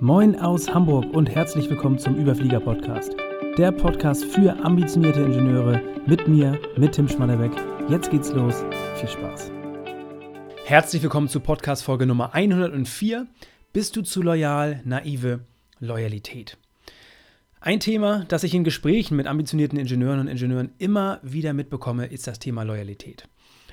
Moin aus Hamburg und herzlich willkommen zum Überflieger Podcast. Der Podcast für ambitionierte Ingenieure mit mir, mit Tim Schmannebeck. Jetzt geht's los. Viel Spaß. Herzlich willkommen zu Podcast Folge Nummer 104. Bist du zu loyal, naive Loyalität? Ein Thema, das ich in Gesprächen mit ambitionierten Ingenieuren und Ingenieuren immer wieder mitbekomme, ist das Thema Loyalität.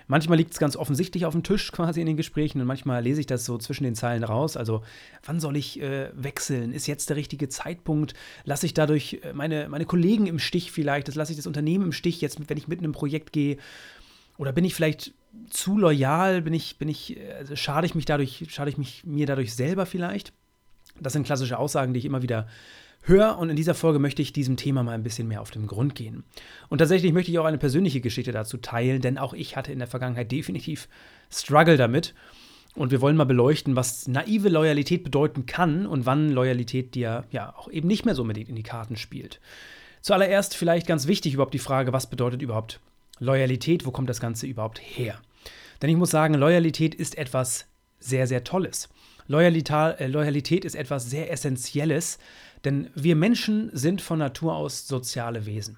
Manchmal liegt es ganz offensichtlich auf dem Tisch quasi in den Gesprächen und manchmal lese ich das so zwischen den Zeilen raus. Also, wann soll ich äh, wechseln? Ist jetzt der richtige Zeitpunkt? Lasse ich dadurch äh, meine, meine Kollegen im Stich vielleicht? Das lasse ich das Unternehmen im Stich, jetzt, wenn ich mitten im Projekt gehe? Oder bin ich vielleicht zu loyal? Bin ich, bin ich, also schade ich mich dadurch, schade ich mich mir dadurch selber vielleicht? Das sind klassische Aussagen, die ich immer wieder höre und in dieser Folge möchte ich diesem Thema mal ein bisschen mehr auf den Grund gehen. Und tatsächlich möchte ich auch eine persönliche Geschichte dazu teilen, denn auch ich hatte in der Vergangenheit definitiv Struggle damit. Und wir wollen mal beleuchten, was naive Loyalität bedeuten kann und wann Loyalität dir ja auch eben nicht mehr so unbedingt in die Karten spielt. Zuallererst vielleicht ganz wichtig überhaupt die Frage, was bedeutet überhaupt Loyalität, wo kommt das Ganze überhaupt her? Denn ich muss sagen, Loyalität ist etwas sehr, sehr Tolles. Loyalität, äh, Loyalität ist etwas sehr Essentielles, denn wir Menschen sind von Natur aus soziale Wesen.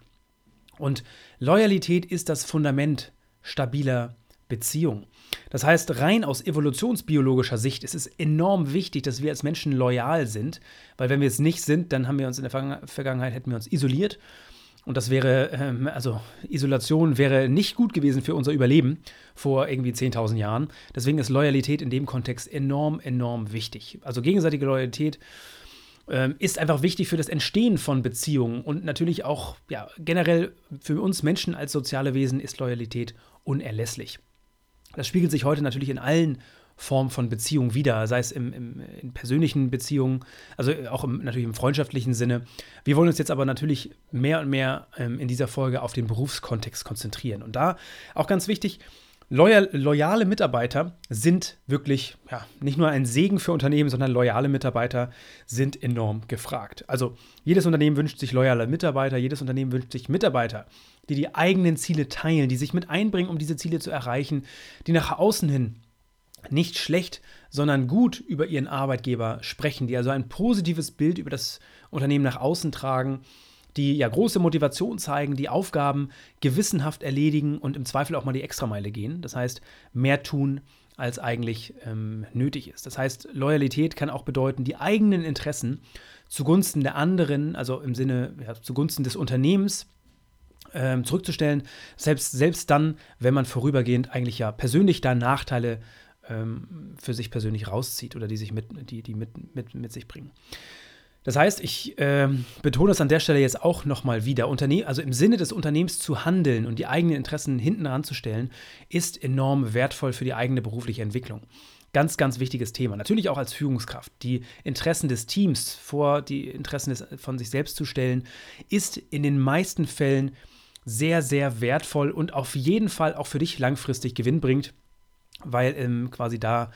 Und Loyalität ist das Fundament stabiler Beziehungen. Das heißt, rein aus evolutionsbiologischer Sicht ist es enorm wichtig, dass wir als Menschen loyal sind, weil wenn wir es nicht sind, dann haben wir uns in der Vergangenheit hätten wir uns isoliert und das wäre, ähm, also Isolation wäre nicht gut gewesen für unser Überleben vor irgendwie 10.000 Jahren. Deswegen ist Loyalität in dem Kontext enorm, enorm wichtig. Also gegenseitige Loyalität ähm, ist einfach wichtig für das Entstehen von Beziehungen und natürlich auch ja, generell für uns Menschen als soziale Wesen ist Loyalität unerlässlich. Das spiegelt sich heute natürlich in allen Formen von Beziehungen wieder, sei es im, im, in persönlichen Beziehungen, also auch im, natürlich im freundschaftlichen Sinne. Wir wollen uns jetzt aber natürlich mehr und mehr ähm, in dieser Folge auf den Berufskontext konzentrieren. Und da auch ganz wichtig, Loyal, loyale Mitarbeiter sind wirklich ja, nicht nur ein Segen für Unternehmen, sondern loyale Mitarbeiter sind enorm gefragt. Also jedes Unternehmen wünscht sich loyale Mitarbeiter, jedes Unternehmen wünscht sich Mitarbeiter, die die eigenen Ziele teilen, die sich mit einbringen, um diese Ziele zu erreichen, die nach außen hin nicht schlecht, sondern gut über ihren Arbeitgeber sprechen, die also ein positives Bild über das Unternehmen nach außen tragen die ja große Motivation zeigen, die Aufgaben gewissenhaft erledigen und im Zweifel auch mal die Extrameile gehen. Das heißt, mehr tun, als eigentlich ähm, nötig ist. Das heißt, Loyalität kann auch bedeuten, die eigenen Interessen zugunsten der anderen, also im Sinne ja, zugunsten des Unternehmens, ähm, zurückzustellen, selbst, selbst dann, wenn man vorübergehend eigentlich ja persönlich da Nachteile ähm, für sich persönlich rauszieht oder die sich mit, die, die mit, mit, mit sich bringen. Das heißt, ich äh, betone es an der Stelle jetzt auch nochmal wieder. Unterne also im Sinne des Unternehmens zu handeln und die eigenen Interessen hinten ranzustellen, ist enorm wertvoll für die eigene berufliche Entwicklung. Ganz, ganz wichtiges Thema. Natürlich auch als Führungskraft. Die Interessen des Teams vor die Interessen des, von sich selbst zu stellen, ist in den meisten Fällen sehr, sehr wertvoll und auf jeden Fall auch für dich langfristig Gewinn bringt, weil ähm, quasi da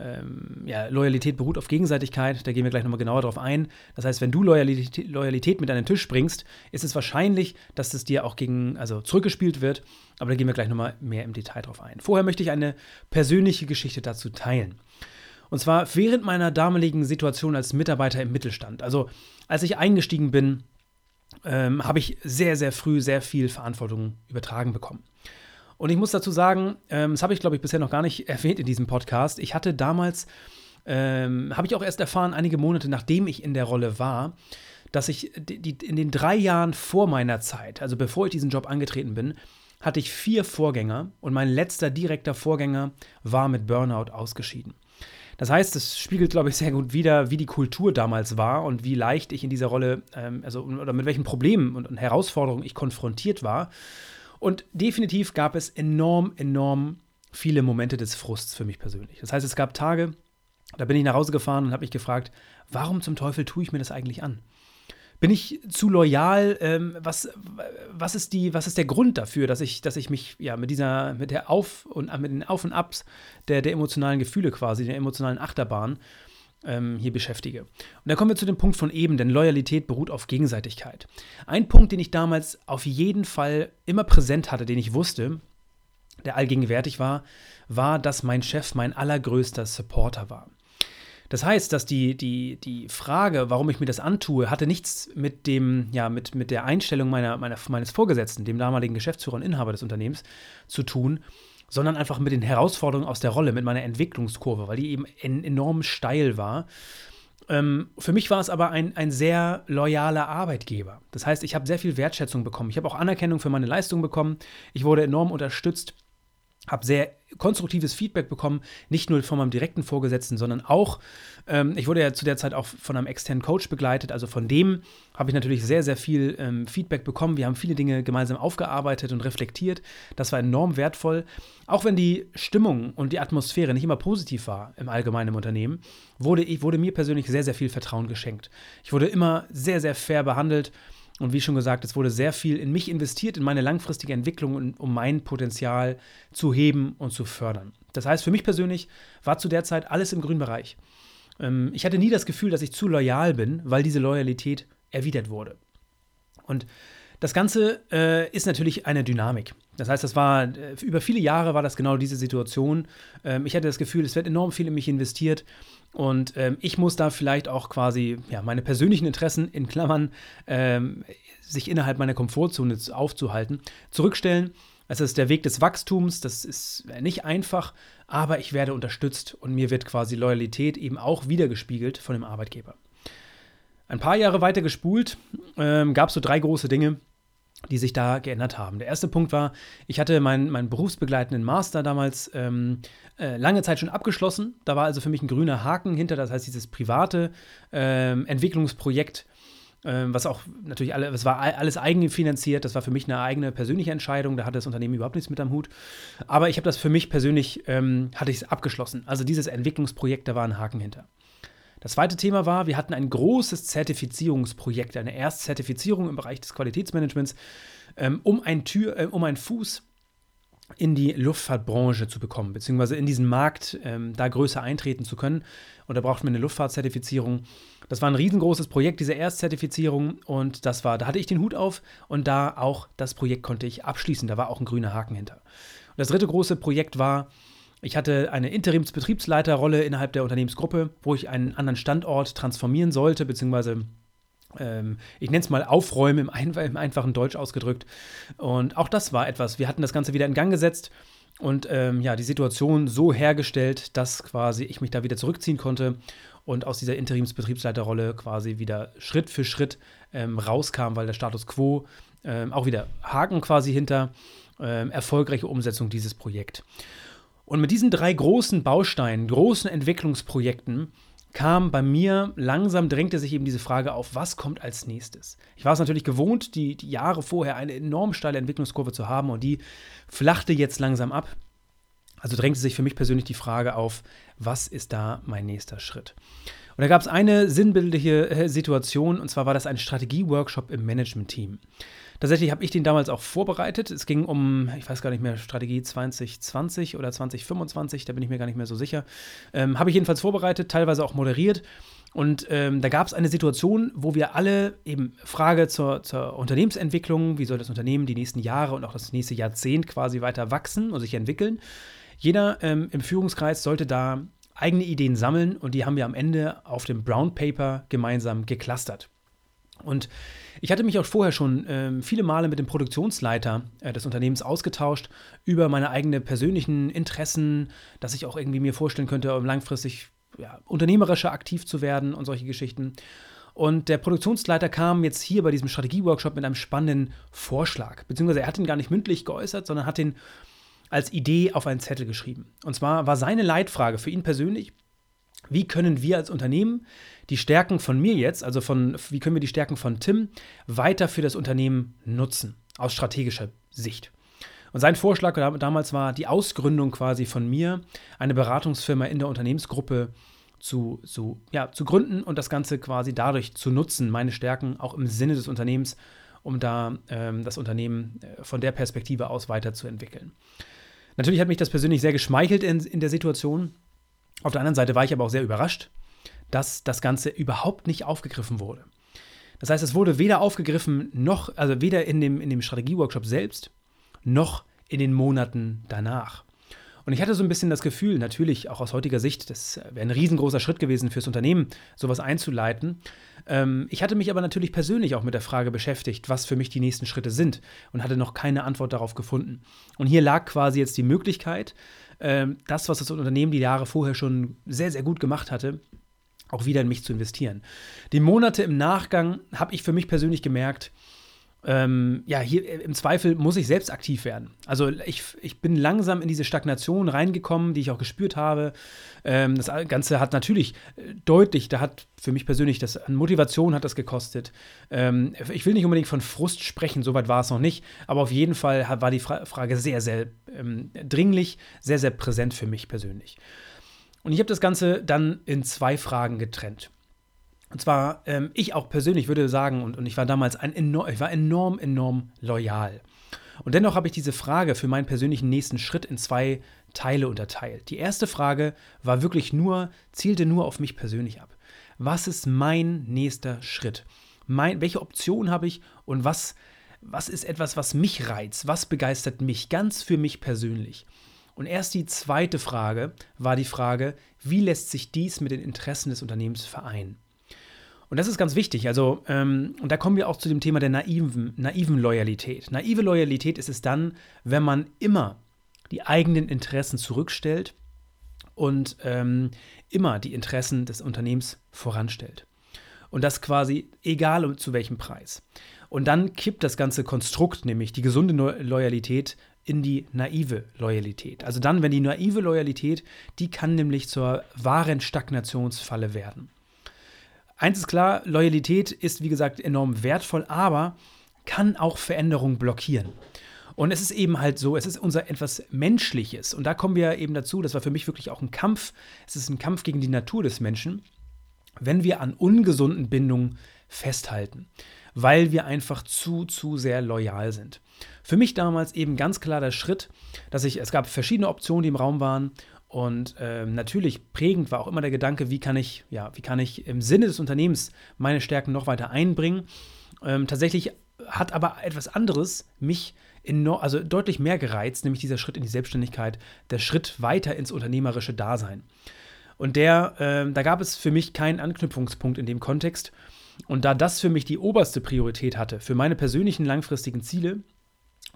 ähm, ja, Loyalität beruht auf Gegenseitigkeit, da gehen wir gleich nochmal genauer drauf ein. Das heißt, wenn du Loyalität, Loyalität mit an den Tisch bringst, ist es wahrscheinlich, dass es dir auch gegen, also zurückgespielt wird, aber da gehen wir gleich nochmal mehr im Detail drauf ein. Vorher möchte ich eine persönliche Geschichte dazu teilen. Und zwar während meiner damaligen Situation als Mitarbeiter im Mittelstand. Also als ich eingestiegen bin, ähm, habe ich sehr, sehr früh sehr viel Verantwortung übertragen bekommen. Und ich muss dazu sagen, ähm, das habe ich, glaube ich, bisher noch gar nicht erwähnt in diesem Podcast. Ich hatte damals, ähm, habe ich auch erst erfahren, einige Monate nachdem ich in der Rolle war, dass ich die, die, in den drei Jahren vor meiner Zeit, also bevor ich diesen Job angetreten bin, hatte ich vier Vorgänger und mein letzter direkter Vorgänger war mit Burnout ausgeschieden. Das heißt, es spiegelt, glaube ich, sehr gut wider, wie die Kultur damals war und wie leicht ich in dieser Rolle, ähm, also oder mit welchen Problemen und, und Herausforderungen ich konfrontiert war. Und definitiv gab es enorm, enorm viele Momente des Frusts für mich persönlich. Das heißt, es gab Tage, da bin ich nach Hause gefahren und habe mich gefragt, warum zum Teufel tue ich mir das eigentlich an? Bin ich zu loyal? Ähm, was, was, ist die, was ist der Grund dafür, dass ich, dass ich mich ja, mit dieser, mit der Auf- und mit den Auf und Abs der, der emotionalen Gefühle quasi, der emotionalen Achterbahn, ähm, hier beschäftige. Und da kommen wir zu dem Punkt von eben, denn Loyalität beruht auf Gegenseitigkeit. Ein Punkt, den ich damals auf jeden Fall immer präsent hatte, den ich wusste, der allgegenwärtig war, war, dass mein Chef mein allergrößter Supporter war. Das heißt, dass die, die, die Frage, warum ich mir das antue, hatte nichts mit dem, ja, mit, mit der Einstellung meiner, meiner, meines Vorgesetzten, dem damaligen Geschäftsführer und Inhaber des Unternehmens, zu tun, sondern einfach mit den Herausforderungen aus der Rolle, mit meiner Entwicklungskurve, weil die eben enorm steil war. Ähm, für mich war es aber ein, ein sehr loyaler Arbeitgeber. Das heißt, ich habe sehr viel Wertschätzung bekommen. Ich habe auch Anerkennung für meine Leistung bekommen. Ich wurde enorm unterstützt habe sehr konstruktives Feedback bekommen, nicht nur von meinem direkten Vorgesetzten, sondern auch, ähm, ich wurde ja zu der Zeit auch von einem externen Coach begleitet, also von dem habe ich natürlich sehr, sehr viel ähm, Feedback bekommen. Wir haben viele Dinge gemeinsam aufgearbeitet und reflektiert. Das war enorm wertvoll. Auch wenn die Stimmung und die Atmosphäre nicht immer positiv war im allgemeinen Unternehmen, wurde, wurde mir persönlich sehr, sehr viel Vertrauen geschenkt. Ich wurde immer sehr, sehr fair behandelt und wie schon gesagt, es wurde sehr viel in mich investiert, in meine langfristige Entwicklung, um mein Potenzial zu heben und zu fördern. Das heißt, für mich persönlich war zu der Zeit alles im grünen Bereich. Ähm, ich hatte nie das Gefühl, dass ich zu loyal bin, weil diese Loyalität erwidert wurde. Und das Ganze äh, ist natürlich eine Dynamik. Das heißt, das war äh, über viele Jahre war das genau diese Situation. Ähm, ich hatte das Gefühl, es wird enorm viel in mich investiert und ähm, ich muss da vielleicht auch quasi ja, meine persönlichen Interessen in Klammern ähm, sich innerhalb meiner Komfortzone aufzuhalten, zurückstellen. Es ist der Weg des Wachstums, das ist nicht einfach, aber ich werde unterstützt und mir wird quasi Loyalität eben auch wiedergespiegelt von dem Arbeitgeber. Ein paar Jahre weiter gespult ähm, gab es so drei große Dinge, die sich da geändert haben. Der erste Punkt war, ich hatte meinen, meinen berufsbegleitenden Master damals ähm, äh, lange Zeit schon abgeschlossen. Da war also für mich ein grüner Haken hinter, das heißt dieses private ähm, Entwicklungsprojekt, ähm, was auch natürlich alle, es war alles eigenfinanziert, das war für mich eine eigene persönliche Entscheidung, da hatte das Unternehmen überhaupt nichts mit am Hut. Aber ich habe das für mich persönlich, ähm, hatte ich es abgeschlossen. Also dieses Entwicklungsprojekt, da war ein Haken hinter. Das zweite Thema war, wir hatten ein großes Zertifizierungsprojekt, eine Erstzertifizierung im Bereich des Qualitätsmanagements, ähm, um, ein Tür, äh, um einen Fuß in die Luftfahrtbranche zu bekommen, beziehungsweise in diesen Markt ähm, da größer eintreten zu können. Und da brauchten wir eine Luftfahrtzertifizierung. Das war ein riesengroßes Projekt, diese Erstzertifizierung. Und das war, da hatte ich den Hut auf und da auch das Projekt konnte ich abschließen. Da war auch ein grüner Haken hinter. Und das dritte große Projekt war, ich hatte eine Interimsbetriebsleiterrolle innerhalb der Unternehmensgruppe, wo ich einen anderen Standort transformieren sollte, beziehungsweise ähm, ich nenne es mal Aufräumen im, ein, im, einfachen Deutsch ausgedrückt. Und auch das war etwas. Wir hatten das Ganze wieder in Gang gesetzt und ähm, ja, die Situation so hergestellt, dass quasi ich mich da wieder zurückziehen konnte und aus dieser Interimsbetriebsleiterrolle quasi wieder Schritt für Schritt ähm, rauskam, weil der Status quo ähm, auch wieder Haken quasi hinter ähm, erfolgreiche Umsetzung dieses Projekts. Und mit diesen drei großen Bausteinen, großen Entwicklungsprojekten, kam bei mir langsam, drängte sich eben diese Frage auf, was kommt als nächstes? Ich war es natürlich gewohnt, die, die Jahre vorher eine enorm steile Entwicklungskurve zu haben und die flachte jetzt langsam ab. Also drängte sich für mich persönlich die Frage auf, was ist da mein nächster Schritt? Und da gab es eine sinnbildliche äh, Situation, und zwar war das ein Strategie-Workshop im Management-Team. Tatsächlich habe ich den damals auch vorbereitet. Es ging um, ich weiß gar nicht mehr, Strategie 2020 oder 2025, da bin ich mir gar nicht mehr so sicher. Ähm, habe ich jedenfalls vorbereitet, teilweise auch moderiert. Und ähm, da gab es eine Situation, wo wir alle eben Frage zur, zur, Unternehmensentwicklung, wie soll das Unternehmen die nächsten Jahre und auch das nächste Jahrzehnt quasi weiter wachsen und sich entwickeln. Jeder ähm, im Führungskreis sollte da eigene Ideen sammeln und die haben wir am Ende auf dem Brown Paper gemeinsam geclustert. Und ich hatte mich auch vorher schon ähm, viele Male mit dem Produktionsleiter äh, des Unternehmens ausgetauscht über meine eigenen persönlichen Interessen, dass ich auch irgendwie mir vorstellen könnte, um langfristig ja, unternehmerischer aktiv zu werden und solche Geschichten. Und der Produktionsleiter kam jetzt hier bei diesem Strategieworkshop mit einem spannenden Vorschlag. Beziehungsweise er hat ihn gar nicht mündlich geäußert, sondern hat ihn als Idee auf einen Zettel geschrieben. Und zwar war seine Leitfrage für ihn persönlich, wie können wir als Unternehmen die Stärken von mir jetzt, also von, wie können wir die Stärken von Tim weiter für das Unternehmen nutzen, aus strategischer Sicht. Und sein Vorschlag damals war die Ausgründung quasi von mir, eine Beratungsfirma in der Unternehmensgruppe zu, zu, ja, zu gründen und das Ganze quasi dadurch zu nutzen, meine Stärken auch im Sinne des Unternehmens, um da ähm, das Unternehmen äh, von der Perspektive aus weiterzuentwickeln. Natürlich hat mich das persönlich sehr geschmeichelt in, in der Situation. Auf der anderen Seite war ich aber auch sehr überrascht, dass das Ganze überhaupt nicht aufgegriffen wurde. Das heißt, es wurde weder aufgegriffen, noch, also weder in dem, in dem Strategieworkshop selbst, noch in den Monaten danach. Und ich hatte so ein bisschen das Gefühl, natürlich auch aus heutiger Sicht, das wäre ein riesengroßer Schritt gewesen fürs Unternehmen, sowas einzuleiten. Ähm, ich hatte mich aber natürlich persönlich auch mit der Frage beschäftigt, was für mich die nächsten Schritte sind und hatte noch keine Antwort darauf gefunden. Und hier lag quasi jetzt die Möglichkeit, ähm, das, was das Unternehmen die Jahre vorher schon sehr, sehr gut gemacht hatte, auch wieder in mich zu investieren. Die Monate im Nachgang habe ich für mich persönlich gemerkt, ähm, ja, hier äh, im Zweifel muss ich selbst aktiv werden. Also ich, ich bin langsam in diese Stagnation reingekommen, die ich auch gespürt habe. Ähm, das Ganze hat natürlich äh, deutlich, da hat für mich persönlich das an Motivation hat das gekostet. Ähm, ich will nicht unbedingt von Frust sprechen, soweit war es noch nicht, aber auf jeden Fall war die Fra Frage sehr, sehr ähm, dringlich, sehr, sehr präsent für mich persönlich. Und ich habe das Ganze dann in zwei Fragen getrennt. Und zwar, ähm, ich auch persönlich würde sagen, und, und ich war damals ein enorm, ich war enorm, enorm loyal. Und dennoch habe ich diese Frage für meinen persönlichen nächsten Schritt in zwei Teile unterteilt. Die erste Frage war wirklich nur, zielte nur auf mich persönlich ab. Was ist mein nächster Schritt? Mein, welche Option habe ich und was, was ist etwas, was mich reizt? Was begeistert mich ganz für mich persönlich? Und erst die zweite Frage war die Frage, wie lässt sich dies mit den Interessen des Unternehmens vereinen? Und das ist ganz wichtig. Also, ähm, und da kommen wir auch zu dem Thema der naiven, naiven Loyalität. Naive Loyalität ist es dann, wenn man immer die eigenen Interessen zurückstellt und ähm, immer die Interessen des Unternehmens voranstellt. Und das quasi egal zu welchem Preis. Und dann kippt das ganze Konstrukt, nämlich die gesunde Loyalität, in die naive Loyalität. Also dann, wenn die naive Loyalität, die kann nämlich zur wahren Stagnationsfalle werden. Eins ist klar, Loyalität ist wie gesagt enorm wertvoll, aber kann auch Veränderungen blockieren. Und es ist eben halt so, es ist unser etwas Menschliches. Und da kommen wir eben dazu, das war für mich wirklich auch ein Kampf. Es ist ein Kampf gegen die Natur des Menschen, wenn wir an ungesunden Bindungen festhalten, weil wir einfach zu, zu sehr loyal sind. Für mich damals eben ganz klar der Schritt, dass ich, es gab verschiedene Optionen, die im Raum waren. Und ähm, natürlich prägend war auch immer der Gedanke, wie kann ich, ja, wie kann ich im Sinne des Unternehmens meine Stärken noch weiter einbringen. Ähm, tatsächlich hat aber etwas anderes mich enorm, also deutlich mehr gereizt, nämlich dieser Schritt in die Selbstständigkeit, der Schritt weiter ins unternehmerische Dasein. Und der, äh, da gab es für mich keinen Anknüpfungspunkt in dem Kontext. Und da das für mich die oberste Priorität hatte, für meine persönlichen langfristigen Ziele,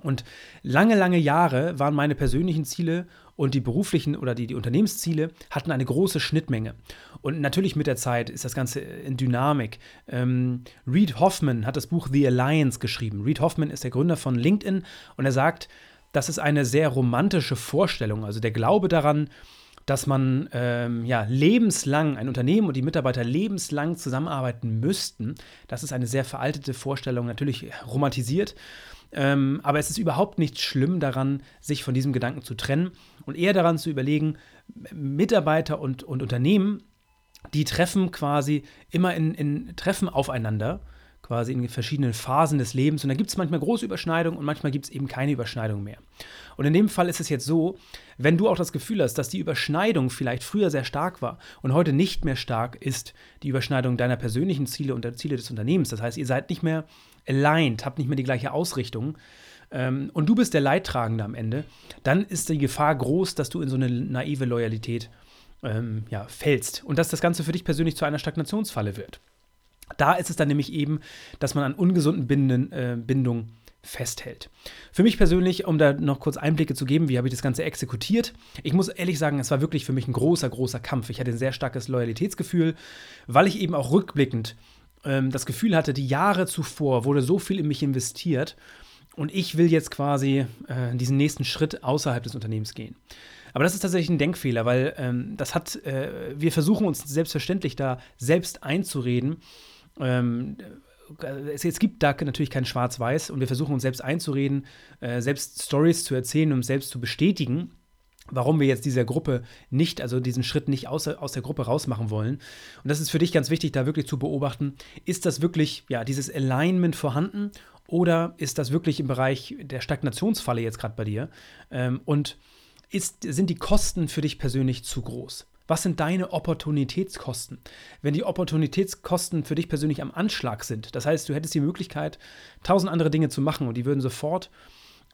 und lange, lange Jahre waren meine persönlichen Ziele und die beruflichen oder die, die Unternehmensziele hatten eine große Schnittmenge. Und natürlich mit der Zeit ist das Ganze in Dynamik. Ähm, Reed Hoffman hat das Buch The Alliance geschrieben. Reed Hoffman ist der Gründer von LinkedIn und er sagt, das ist eine sehr romantische Vorstellung. Also der Glaube daran, dass man ähm, ja, lebenslang, ein Unternehmen und die Mitarbeiter lebenslang zusammenarbeiten müssten, das ist eine sehr veraltete Vorstellung, natürlich romantisiert. Ähm, aber es ist überhaupt nicht schlimm daran, sich von diesem Gedanken zu trennen und eher daran zu überlegen, Mitarbeiter und, und Unternehmen, die treffen quasi immer in, in Treffen aufeinander, quasi in verschiedenen Phasen des Lebens. Und da gibt es manchmal große Überschneidungen und manchmal gibt es eben keine Überschneidung mehr. Und in dem Fall ist es jetzt so, wenn du auch das Gefühl hast, dass die Überschneidung vielleicht früher sehr stark war und heute nicht mehr stark ist, die Überschneidung deiner persönlichen Ziele und der Ziele des Unternehmens. Das heißt, ihr seid nicht mehr aligned, habt nicht mehr die gleiche Ausrichtung ähm, und du bist der Leidtragende am Ende, dann ist die Gefahr groß, dass du in so eine naive Loyalität ähm, ja, fällst und dass das Ganze für dich persönlich zu einer Stagnationsfalle wird. Da ist es dann nämlich eben, dass man an ungesunden Binden, äh, Bindungen festhält. Für mich persönlich, um da noch kurz Einblicke zu geben, wie habe ich das Ganze exekutiert? Ich muss ehrlich sagen, es war wirklich für mich ein großer, großer Kampf. Ich hatte ein sehr starkes Loyalitätsgefühl, weil ich eben auch rückblickend ähm, das Gefühl hatte, die Jahre zuvor wurde so viel in mich investiert und ich will jetzt quasi äh, diesen nächsten Schritt außerhalb des Unternehmens gehen. Aber das ist tatsächlich ein Denkfehler, weil ähm, das hat, äh, wir versuchen uns selbstverständlich da selbst einzureden. Ähm, es, es, gibt da natürlich kein Schwarz-Weiß und wir versuchen uns selbst einzureden, äh, selbst Stories zu erzählen, um selbst zu bestätigen warum wir jetzt dieser Gruppe nicht, also diesen Schritt nicht aus, aus der Gruppe rausmachen wollen. Und das ist für dich ganz wichtig, da wirklich zu beobachten, ist das wirklich, ja, dieses Alignment vorhanden oder ist das wirklich im Bereich der Stagnationsfalle jetzt gerade bei dir? Ähm, und ist, sind die Kosten für dich persönlich zu groß? Was sind deine Opportunitätskosten? Wenn die Opportunitätskosten für dich persönlich am Anschlag sind, das heißt, du hättest die Möglichkeit, tausend andere Dinge zu machen und die würden sofort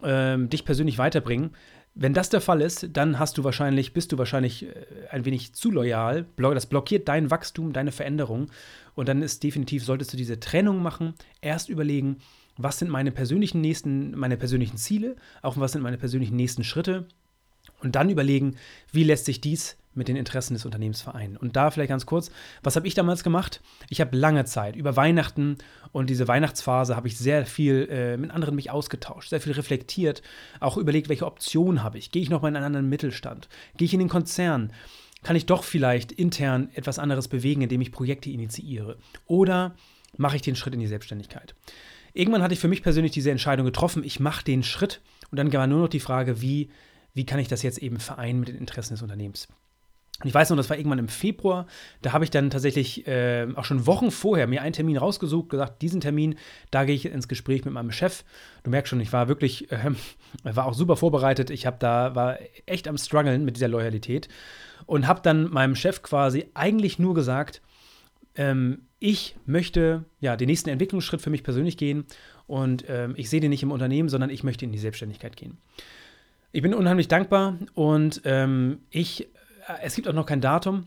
ähm, dich persönlich weiterbringen, Wenn das der Fall ist, dann hast du wahrscheinlich, bist du wahrscheinlich äh, ein wenig zu loyal. Das blockiert dein Wachstum, deine Veränderung. Und dann ist definitiv, solltest du diese Trennung machen, erst überlegen, was sind meine persönlichen nächsten, meine persönlichen Ziele, auch was sind meine persönlichen nächsten Schritte. Und dann überlegen, wie lässt sich dies mit den Interessen des Unternehmens vereinen. Und da vielleicht ganz kurz, was habe ich damals gemacht? Ich habe lange Zeit, über Weihnachten und diese Weihnachtsphase, habe ich sehr viel äh, mit anderen mich ausgetauscht, sehr viel reflektiert, auch überlegt, welche Optionen habe ich. Gehe ich noch mal in einen anderen Mittelstand? Gehe ich in den Konzern? Kann ich doch vielleicht intern etwas anderes bewegen, indem ich Projekte initiiere? Oder mache ich den Schritt in die Selbstständigkeit? Irgendwann hatte ich für mich persönlich diese Entscheidung getroffen, ich mache den Schritt und dann war nur noch die Frage, wie, wie kann ich das jetzt eben vereinen mit den Interessen des Unternehmens. Ich weiß noch, das war irgendwann im Februar. Da habe ich dann tatsächlich äh, auch schon Wochen vorher mir einen Termin rausgesucht, gesagt, diesen Termin, da gehe ich ins Gespräch mit meinem Chef. Du merkst schon, ich war wirklich, äh, war auch super vorbereitet. Ich habe da, war echt am struggeln mit dieser Loyalität und habe dann meinem Chef quasi eigentlich nur gesagt, ähm, ich möchte ja den nächsten Entwicklungsschritt für mich persönlich gehen und ähm, ich sehe den nicht im Unternehmen, sondern ich möchte in die Selbstständigkeit gehen. Ich bin unheimlich dankbar und ähm, ich es gibt auch noch kein Datum.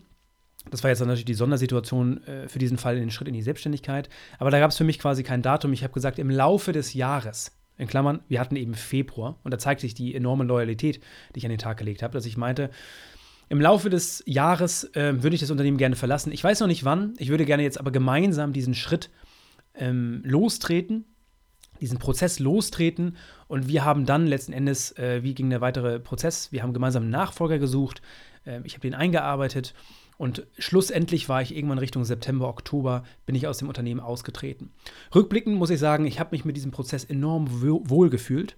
Das war jetzt natürlich die Sondersituation äh, für diesen Fall, den Schritt in die Selbstständigkeit. Aber da gab es für mich quasi kein Datum. Ich habe gesagt, im Laufe des Jahres, in Klammern, wir hatten eben Februar, und da zeigt sich die enorme Loyalität, die ich an den Tag gelegt habe, dass ich meinte, im Laufe des Jahres äh, würde ich das Unternehmen gerne verlassen. Ich weiß noch nicht wann. Ich würde gerne jetzt aber gemeinsam diesen Schritt ähm, lostreten, diesen Prozess lostreten. Und wir haben dann letzten Endes, äh, wie ging der weitere Prozess? Wir haben gemeinsam einen Nachfolger gesucht. Ähm, ich habe den eingearbeitet und schlussendlich war ich irgendwann Richtung September, Oktober, bin ich aus dem Unternehmen ausgetreten. Rückblickend muss ich sagen, ich habe mich mit diesem Prozess enorm wohl gefühlt.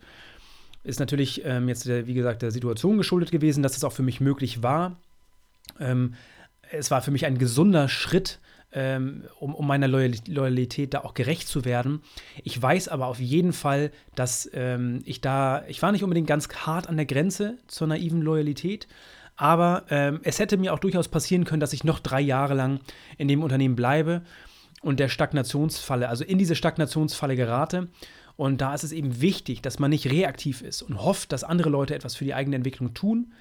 Ist natürlich ähm, jetzt, wie gesagt, der Situation geschuldet gewesen, dass es auch für mich möglich war. Ähm, es war für mich ein gesunder Schritt, ähm, um, um, meiner Loyalität da auch gerecht zu werden. Ich weiß aber auf jeden Fall, dass ähm, ich da, ich war nicht unbedingt ganz hart an der Grenze zur naiven Loyalität, aber ähm, es hätte mir auch durchaus passieren können, dass ich noch drei Jahre lang in dem Unternehmen bleibe und der Stagnationsfalle, also in diese Stagnationsfalle gerate. Und da ist es eben wichtig, dass man nicht reaktiv ist und hofft, dass andere Leute etwas für die eigene Entwicklung tun,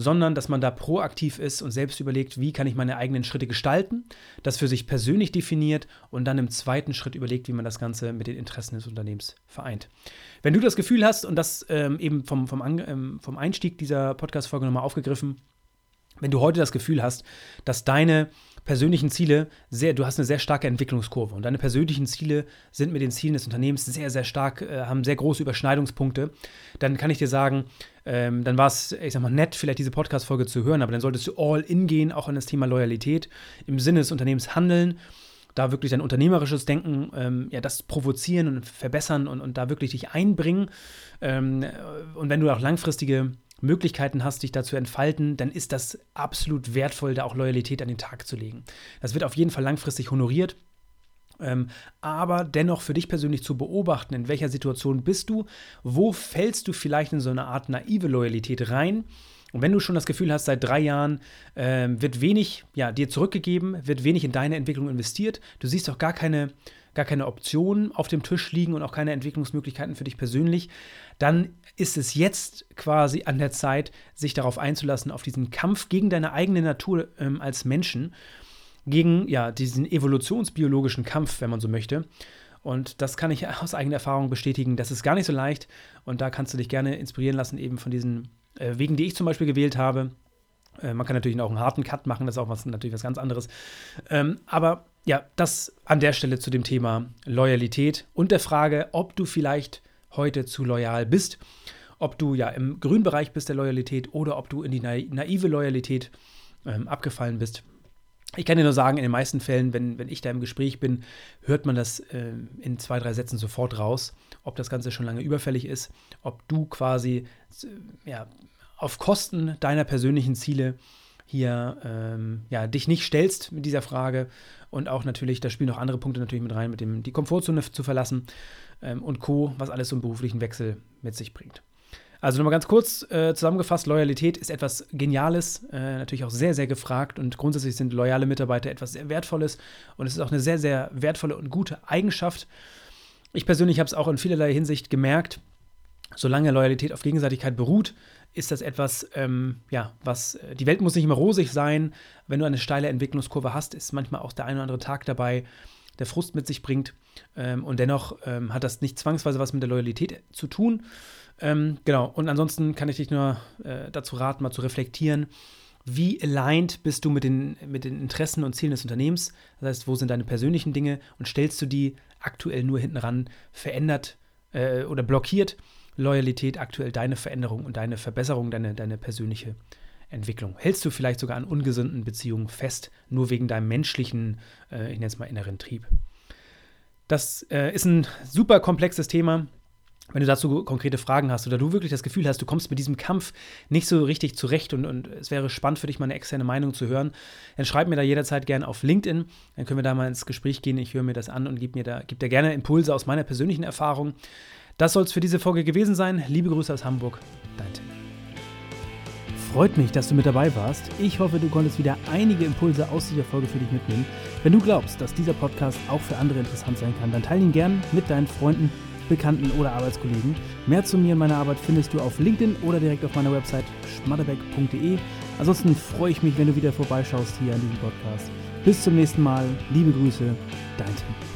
sondern dass man da proaktiv ist und selbst überlegt, wie kann ich meine eigenen Schritte gestalten, das für sich persönlich definiert und dann im zweiten Schritt überlegt, wie man das Ganze mit den Interessen des Unternehmens vereint. Wenn du das Gefühl hast, und das ähm, eben vom, vom, ähm, vom Einstieg dieser Podcast-Folge nochmal aufgegriffen, wenn du heute das Gefühl hast, dass deine persönlichen Ziele sehr, du hast eine sehr starke Entwicklungskurve und deine persönlichen Ziele sind mit den Zielen des Unternehmens sehr, sehr stark, äh, haben sehr große Überschneidungspunkte, dann kann ich dir sagen, ähm, dann war es, ich sag mal, nett, vielleicht diese Podcast-Folge zu hören, aber dann solltest du all in gehen, auch an das Thema Loyalität, im Sinne des Unternehmens handeln, da wirklich dein unternehmerisches Denken, ähm, ja, das provozieren und verbessern und, und da wirklich dich einbringen. Ähm, und wenn du auch langfristige Möglichkeiten hast, dich da zu entfalten, dann ist das absolut wertvoll, da auch Loyalität an den Tag zu legen. Das wird auf jeden Fall langfristig honoriert. Ähm, aber dennoch für dich persönlich zu beobachten, in welcher Situation bist du, wo fällst du vielleicht in so eine Art naive Loyalität rein. Und wenn du schon das Gefühl hast, seit drei Jahren äh, wird wenig ja, dir zurückgegeben, wird wenig in deine Entwicklung investiert, du siehst auch gar keine, gar keine Optionen auf dem Tisch liegen und auch keine Entwicklungsmöglichkeiten für dich persönlich, dann ist es jetzt quasi an der Zeit, sich darauf einzulassen, auf diesen Kampf gegen deine eigene Natur ähm, als Menschen, gegen ja, diesen evolutionsbiologischen Kampf, wenn man so möchte. Und das kann ich aus eigener Erfahrung bestätigen. Das ist gar nicht so leicht. Und da kannst du dich gerne inspirieren lassen, eben von diesen äh, Wegen, die ich zum Beispiel gewählt habe. Äh, man kann natürlich auch einen harten Cut machen, das ist auch was, natürlich was ganz anderes. Ähm, aber ja, das an der Stelle zu dem Thema Loyalität und der Frage, ob du vielleicht heute zu loyal bist. Ob du ja im grünen Bereich bist der Loyalität oder ob du in die naive Loyalität ähm, abgefallen bist. Ich kann dir nur sagen, in den meisten Fällen, wenn, wenn ich da im Gespräch bin, hört man das äh, in zwei, drei Sätzen sofort raus, ob das Ganze schon lange überfällig ist, ob du quasi ja, auf Kosten deiner persönlichen Ziele hier ähm, ja, dich nicht stellst mit dieser Frage und auch natürlich, da spielen noch andere Punkte natürlich mit rein, mit dem die Komfortzone zu verlassen ähm, und Co., was alles so einen beruflichen Wechsel mit sich bringt. Also nochmal ganz kurz äh, zusammengefasst, Loyalität ist etwas Geniales, äh, natürlich auch sehr, sehr gefragt und grundsätzlich sind loyale Mitarbeiter etwas sehr Wertvolles und es ist auch eine sehr, sehr wertvolle und gute Eigenschaft. Ich persönlich habe es auch in vielerlei Hinsicht gemerkt, solange Loyalität auf Gegenseitigkeit beruht, ist das etwas, ähm, ja, was, äh, die Welt muss nicht immer rosig sein. Wenn du eine steile Entwicklungskurve hast, ist manchmal auch der ein oder andere Tag dabei, der Frust mit sich bringt. Ähm, und dennoch ähm, hat das nicht zwangsweise was mit der Loyalität zu tun. Ähm, genau, und ansonsten kann ich dich nur äh, dazu raten, mal zu reflektieren, wie aligned bist du mit den, mit den Interessen und Zielen des Unternehmens? Das heißt, wo sind deine persönlichen Dinge und stellst du die aktuell nur hinten ran, verändert äh, oder blockiert Loyalität aktuell deine Veränderung und deine Verbesserung, deine, deine persönliche Entwicklung? Hältst du vielleicht sogar an ungesunden Beziehungen fest, nur wegen deinem menschlichen, äh, ich nenne es mal inneren Trieb? Das äh, ist ein super komplexes Thema. Wenn du dazu konkrete Fragen hast oder du wirklich das Gefühl hast, du kommst mit diesem Kampf nicht so richtig zurecht und, und es wäre spannend für dich, mal eine externe Meinung zu hören, dann schreib mir da jederzeit gerne auf LinkedIn. Dann können wir da mal ins Gespräch gehen. Ich höre mir das an und gebe mir da, gebe dir gerne Impulse aus meiner persönlichen Erfahrung. Das soll es für diese Folge gewesen sein. Liebe Grüße aus Hamburg, dein Tim. Freut mich, dass du mit dabei warst. Ich hoffe, du konntest wieder einige Impulse aus dieser Folge für dich mitnehmen. Wenn du glaubst, dass dieser Podcast auch für andere interessant sein kann, dann teile ihn gern mit deinen Freunden, Bekannten oder Arbeitskollegen. Mehr zu mir und meiner Arbeit findest du auf LinkedIn oder direkt auf meiner Website schmatterbeck.de. Ansonsten freue ich mich, wenn du wieder vorbeischaust hier an diesem Podcast. Bis zum nächsten Mal. Liebe Grüße, dein Tim.